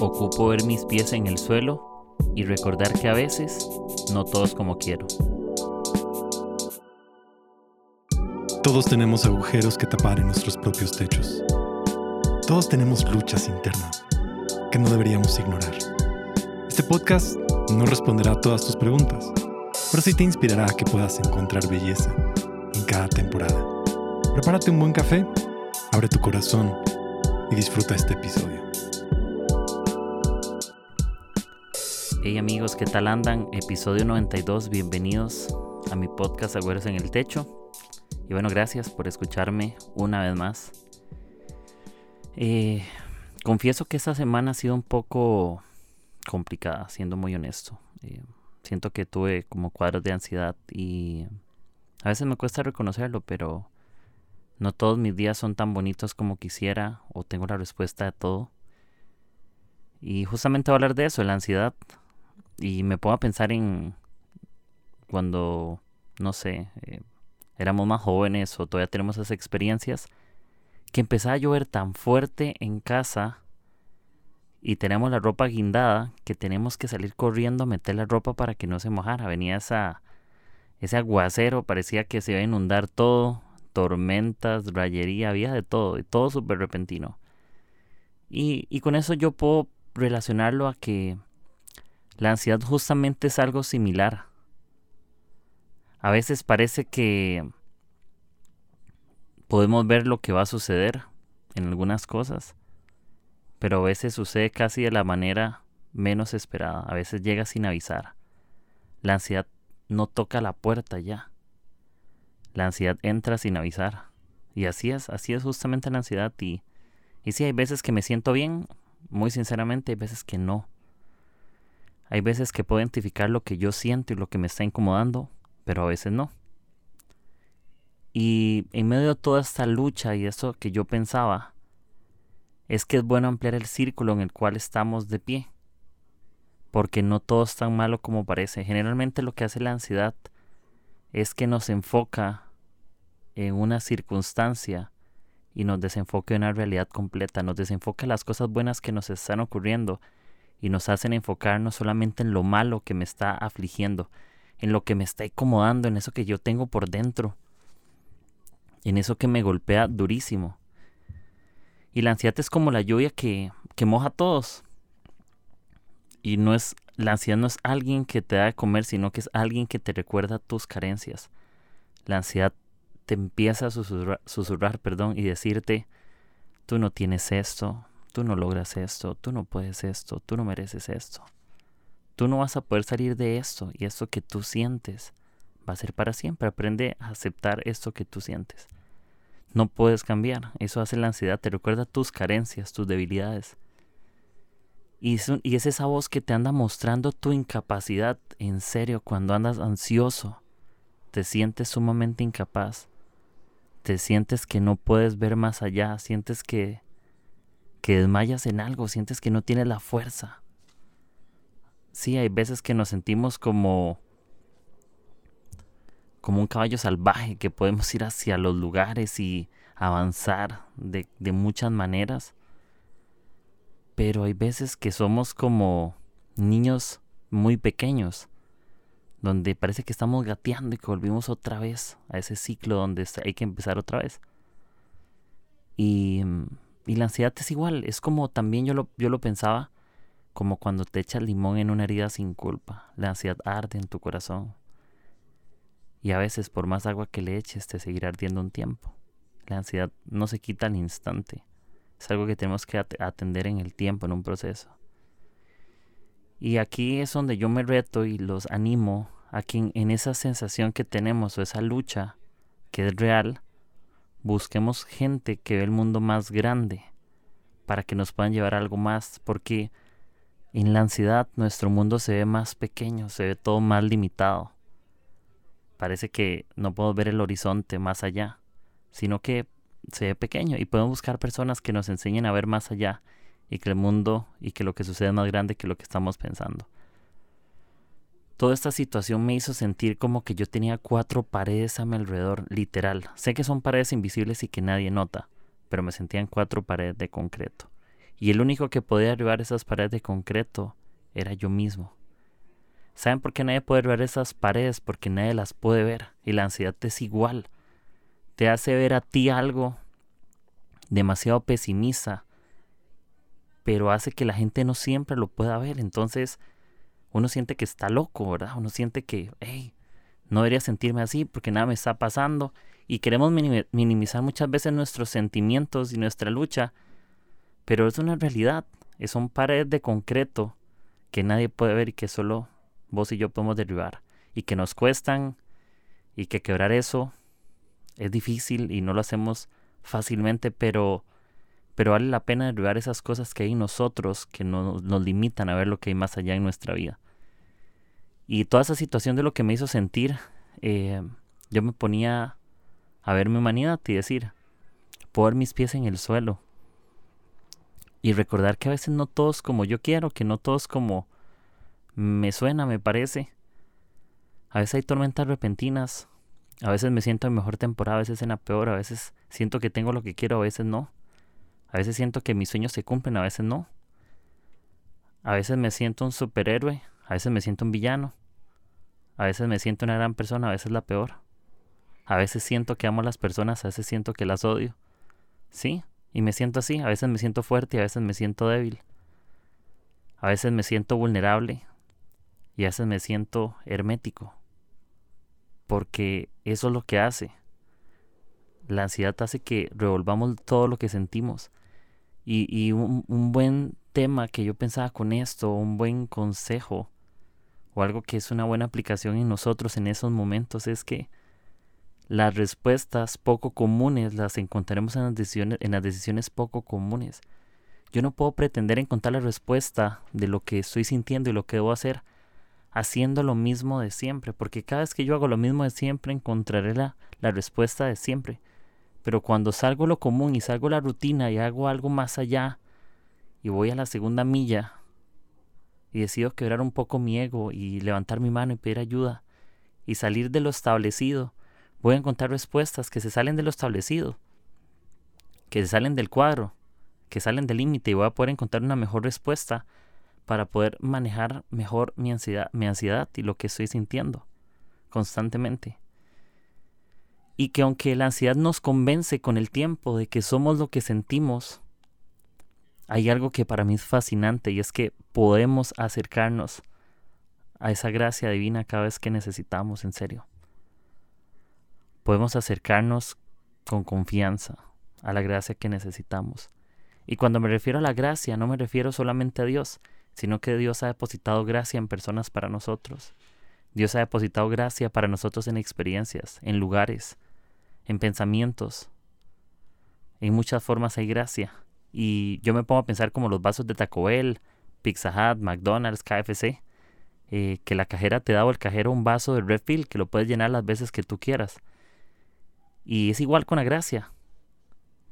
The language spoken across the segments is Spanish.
Ocupo ver mis pies en el suelo y recordar que a veces no todo es como quiero. Todos tenemos agujeros que tapar en nuestros propios techos. Todos tenemos luchas internas que no deberíamos ignorar. Este podcast no responderá a todas tus preguntas, pero sí te inspirará a que puedas encontrar belleza en cada temporada. Prepárate un buen café, abre tu corazón y disfruta este episodio. Hey amigos, ¿qué tal andan? Episodio 92, bienvenidos a mi podcast Agüeros en el Techo. Y bueno, gracias por escucharme una vez más. Eh, confieso que esta semana ha sido un poco complicada, siendo muy honesto. Eh, siento que tuve como cuadros de ansiedad y a veces me cuesta reconocerlo, pero no todos mis días son tan bonitos como quisiera o tengo la respuesta de todo. Y justamente voy a hablar de eso, de la ansiedad. Y me a pensar en cuando, no sé, eh, éramos más jóvenes o todavía tenemos esas experiencias, que empezaba a llover tan fuerte en casa y tenemos la ropa guindada que tenemos que salir corriendo a meter la ropa para que no se mojara. Venía esa, ese aguacero, parecía que se iba a inundar todo, tormentas, rayería, había de todo, y todo súper repentino. Y, y con eso yo puedo relacionarlo a que la ansiedad justamente es algo similar. A veces parece que podemos ver lo que va a suceder en algunas cosas, pero a veces sucede casi de la manera menos esperada, a veces llega sin avisar. La ansiedad no toca la puerta ya. La ansiedad entra sin avisar. Y así es, así es justamente la ansiedad. Y, y sí, hay veces que me siento bien, muy sinceramente, hay veces que no. Hay veces que puedo identificar lo que yo siento y lo que me está incomodando, pero a veces no. Y en medio de toda esta lucha y eso que yo pensaba, es que es bueno ampliar el círculo en el cual estamos de pie. Porque no todo es tan malo como parece. Generalmente lo que hace la ansiedad es que nos enfoca en una circunstancia y nos desenfoca en una realidad completa, nos desenfoca las cosas buenas que nos están ocurriendo y nos hacen enfocarnos solamente en lo malo que me está afligiendo, en lo que me está incomodando, en eso que yo tengo por dentro, en eso que me golpea durísimo. Y la ansiedad es como la lluvia que, que moja a todos. Y no es, la ansiedad no es alguien que te da de comer, sino que es alguien que te recuerda tus carencias. La ansiedad te empieza a susurrar, susurrar perdón, y decirte, tú no tienes esto, tú no logras esto, tú no puedes esto, tú no mereces esto. Tú no vas a poder salir de esto y esto que tú sientes va a ser para siempre. Aprende a aceptar esto que tú sientes. No puedes cambiar. Eso hace la ansiedad. Te recuerda tus carencias, tus debilidades. Y es, y es esa voz que te anda mostrando tu incapacidad. En serio, cuando andas ansioso, te sientes sumamente incapaz. Te sientes que no puedes ver más allá. Sientes que, que desmayas en algo. Sientes que no tienes la fuerza. Sí, hay veces que nos sentimos como como un caballo salvaje que podemos ir hacia los lugares y avanzar de, de muchas maneras. Pero hay veces que somos como niños muy pequeños, donde parece que estamos gateando y que volvimos otra vez a ese ciclo donde hay que empezar otra vez. Y, y la ansiedad es igual, es como también yo lo, yo lo pensaba, como cuando te echas limón en una herida sin culpa. La ansiedad arde en tu corazón y a veces por más agua que le eches te seguirá ardiendo un tiempo. La ansiedad no se quita al instante. Es algo que tenemos que atender en el tiempo, en un proceso. Y aquí es donde yo me reto y los animo a que en esa sensación que tenemos o esa lucha que es real, busquemos gente que ve el mundo más grande para que nos puedan llevar algo más, porque en la ansiedad nuestro mundo se ve más pequeño, se ve todo más limitado parece que no podemos ver el horizonte más allá, sino que se ve pequeño y podemos buscar personas que nos enseñen a ver más allá y que el mundo y que lo que sucede es más grande que lo que estamos pensando. Toda esta situación me hizo sentir como que yo tenía cuatro paredes a mi alrededor, literal. Sé que son paredes invisibles y que nadie nota, pero me sentía en cuatro paredes de concreto. Y el único que podía derribar esas paredes de concreto era yo mismo. ¿Saben por qué nadie puede derribar esas paredes? Porque nadie las puede ver. Y la ansiedad es igual. Te hace ver a ti algo demasiado pesimista, pero hace que la gente no siempre lo pueda ver. Entonces, uno siente que está loco, ¿verdad? Uno siente que, hey, no debería sentirme así porque nada me está pasando. Y queremos minimizar muchas veces nuestros sentimientos y nuestra lucha, pero es una realidad. Son paredes de concreto que nadie puede ver y que solo vos y yo podemos derribar. Y que nos cuestan y que quebrar eso es difícil y no lo hacemos fácilmente, pero, pero vale la pena derribar esas cosas que hay en nosotros que no, nos limitan a ver lo que hay más allá en nuestra vida. Y toda esa situación de lo que me hizo sentir, eh, yo me ponía a ver mi humanidad y decir, poner mis pies en el suelo. Y recordar que a veces no todos como yo quiero, que no todos como me suena, me parece. A veces hay tormentas repentinas, a veces me siento en mejor temporada, a veces en la peor, a veces siento que tengo lo que quiero, a veces no. A veces siento que mis sueños se cumplen, a veces no. A veces me siento un superhéroe, a veces me siento un villano. A veces me siento una gran persona, a veces la peor. A veces siento que amo a las personas, a veces siento que las odio. Sí, y me siento así, a veces me siento fuerte y a veces me siento débil. A veces me siento vulnerable y a veces me siento hermético porque eso es lo que hace. La ansiedad hace que revolvamos todo lo que sentimos. Y, un, buen tema que yo pensaba con esto, un buen consejo, o algo que es una buena aplicación en nosotros en esos momentos, es que las respuestas poco comunes las encontraremos en las decisiones, en las decisiones poco comunes. Yo no puedo pretender encontrar la respuesta de lo que estoy sintiendo y lo que debo hacer haciendo lo mismo de siempre, porque cada vez que yo hago lo mismo de siempre encontraré la, la respuesta de siempre. Pero cuando salgo lo común y salgo la rutina y hago algo más allá y voy a la segunda milla y decido quebrar un poco mi ego y levantar mi mano y pedir ayuda y salir de lo establecido, voy a encontrar respuestas que se salen de lo establecido, que se salen del cuadro, que salen del límite y voy a poder encontrar una mejor respuesta para poder manejar mejor mi ansiedad, mi ansiedad y lo que estoy sintiendo constantemente. Y que aunque la ansiedad nos convence con el tiempo de que somos lo que sentimos, hay algo que para mí es fascinante y es que podemos acercarnos a esa gracia divina cada vez que necesitamos, en serio. Podemos acercarnos con confianza a la gracia que necesitamos. Y cuando me refiero a la gracia, no me refiero solamente a Dios, sino que Dios ha depositado gracia en personas para nosotros. Dios ha depositado gracia para nosotros en experiencias, en lugares, en pensamientos. En muchas formas hay gracia. Y yo me pongo a pensar como los vasos de Taco Bell, Pizza Hut, McDonald's, KFC, eh, que la cajera te da o el cajero un vaso de refill que lo puedes llenar las veces que tú quieras. Y es igual con la gracia.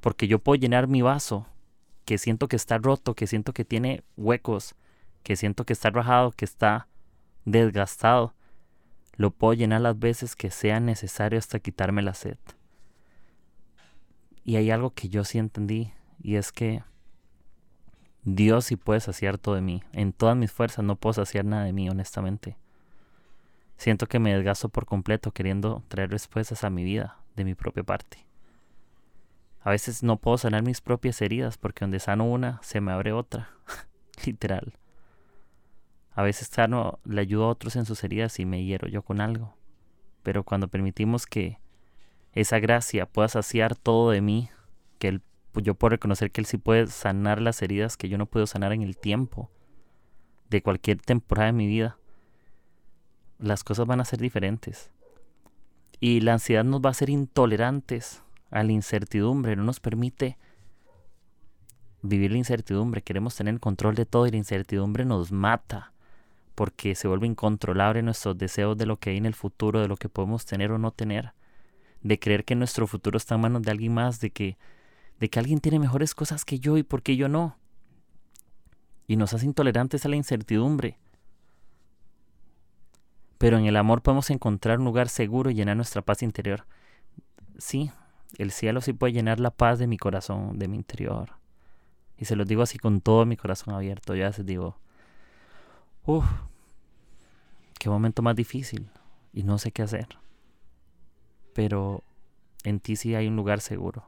Porque yo puedo llenar mi vaso, que siento que está roto, que siento que tiene huecos, que siento que está rajado, que está desgastado, lo puedo llenar las veces que sea necesario hasta quitarme la sed. Y hay algo que yo sí entendí, y es que Dios sí puede saciar todo de mí. En todas mis fuerzas no puedo saciar nada de mí, honestamente. Siento que me desgasto por completo queriendo traer respuestas a mi vida de mi propia parte. A veces no puedo sanar mis propias heridas porque donde sano una, se me abre otra. Literal. A veces sano le ayudo a otros en sus heridas y me hiero yo con algo. Pero cuando permitimos que esa gracia pueda saciar todo de mí, que él, yo puedo reconocer que Él sí puede sanar las heridas que yo no puedo sanar en el tiempo de cualquier temporada de mi vida, las cosas van a ser diferentes. Y la ansiedad nos va a hacer intolerantes a la incertidumbre, no nos permite vivir la incertidumbre, queremos tener control de todo y la incertidumbre nos mata porque se vuelve incontrolable nuestros deseos de lo que hay en el futuro, de lo que podemos tener o no tener, de creer que nuestro futuro está en manos de alguien más, de que, de que alguien tiene mejores cosas que yo y porque yo no. Y nos hace intolerantes a la incertidumbre. Pero en el amor podemos encontrar un lugar seguro y llenar nuestra paz interior. Sí, el cielo sí puede llenar la paz de mi corazón, de mi interior. Y se los digo así con todo mi corazón abierto. Yo a veces digo, uff, qué momento más difícil y no sé qué hacer. Pero en ti sí hay un lugar seguro.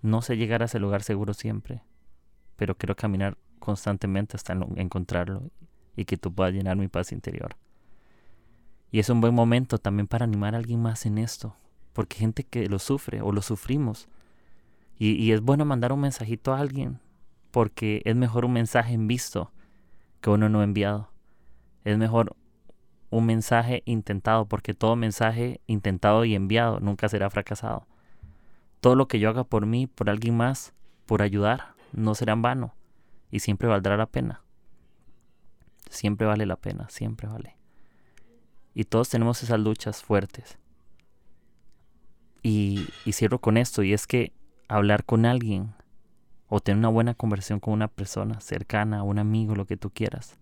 No sé llegar a ese lugar seguro siempre, pero quiero caminar constantemente hasta encontrarlo y que tú puedas llenar mi paz interior. Y es un buen momento también para animar a alguien más en esto, porque gente que lo sufre o lo sufrimos. Y, y es bueno mandar un mensajito a alguien, porque es mejor un mensaje en visto que uno no enviado. Es mejor un mensaje intentado, porque todo mensaje intentado y enviado nunca será fracasado. Todo lo que yo haga por mí, por alguien más, por ayudar, no será en vano y siempre valdrá la pena. Siempre vale la pena, siempre vale. Y todos tenemos esas luchas fuertes. Y, y cierro con esto, y es que hablar con alguien o tener una buena conversación con una persona cercana, un amigo, lo que tú quieras,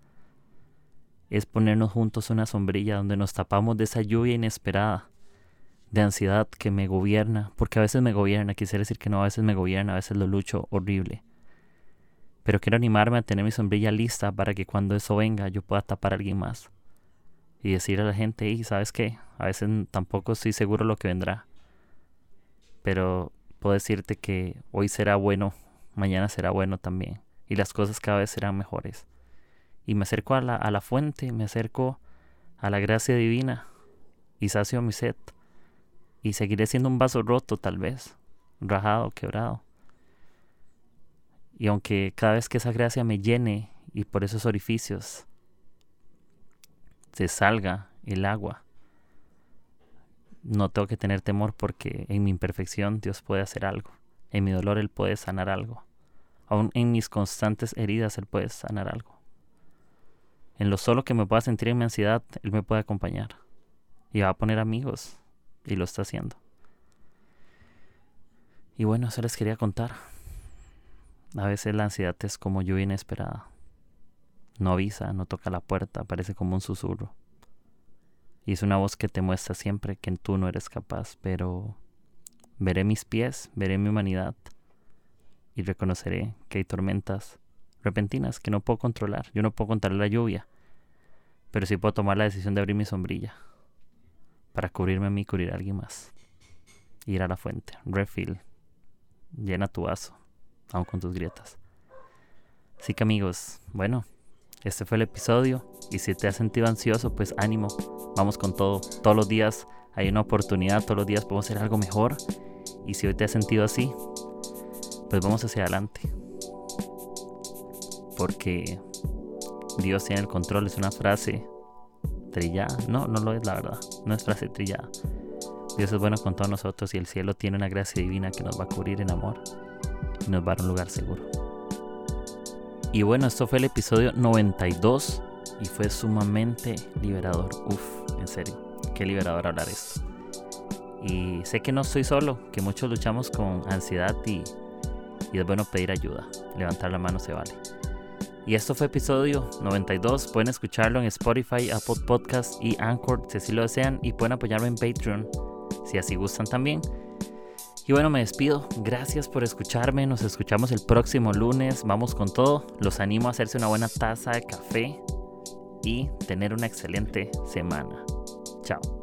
es ponernos juntos una sombrilla donde nos tapamos de esa lluvia inesperada, de ansiedad que me gobierna, porque a veces me gobierna, quisiera decir que no, a veces me gobierna, a veces lo lucho horrible. Pero quiero animarme a tener mi sombrilla lista para que cuando eso venga yo pueda tapar a alguien más. Y decir a la gente, y sabes qué, a veces tampoco estoy seguro lo que vendrá. Pero puedo decirte que hoy será bueno, mañana será bueno también. Y las cosas cada vez serán mejores y me acerco a la, fuente, me acerco a la gracia divina y sacio mi sed. Y seguiré siendo un vaso roto tal vez, rajado, quebrado. Y aunque cada vez que esa gracia me llene y por esos orificios se salga el agua, no tengo que tener temor porque en mi imperfección Dios puede hacer algo. En mi dolor Él puede sanar algo. Aún en mis constantes heridas Él puede sanar algo. En lo solo que me pueda sentir en mi ansiedad, Él me puede acompañar. Y va a poner amigos. Y lo está haciendo. Y bueno, eso les quería contar. A veces la ansiedad es como lluvia inesperada. No avisa, no toca la puerta, parece como un susurro. Y es una voz que te muestra siempre que tú no eres capaz, pero veré mis pies, veré mi humanidad y reconoceré que hay tormentas repentinas que no puedo controlar. Yo no puedo controlar la lluvia, pero sí puedo tomar la decisión de abrir mi sombrilla para cubrirme a mí cubrir a alguien más. Ir a la fuente, refill, llena tu vaso, aún con tus grietas. Así que amigos, bueno, este fue el episodio y si te has sentido ansioso, pues ánimo, vamos con todo. Todos los días hay una oportunidad, todos los días podemos hacer algo mejor y si hoy te has sentido así, pues vamos hacia adelante porque Dios tiene el control, es una frase trillada. No, no lo es la verdad, no es frase trillada. Dios es bueno con todos nosotros y el cielo tiene una gracia divina que nos va a cubrir en amor y nos va a dar un lugar seguro. Y bueno, esto fue el episodio 92 y fue sumamente liberador. Uf, en serio, qué liberador hablar esto. Y sé que no estoy solo, que muchos luchamos con ansiedad y, y es bueno pedir ayuda. Levantar la mano se vale. Y esto fue episodio 92. Pueden escucharlo en Spotify, Apple Podcasts y Anchor si así lo desean. Y pueden apoyarme en Patreon si así gustan también. Y bueno, me despido. Gracias por escucharme. Nos escuchamos el próximo lunes. Vamos con todo. Los animo a hacerse una buena taza de café y tener una excelente semana. Chao.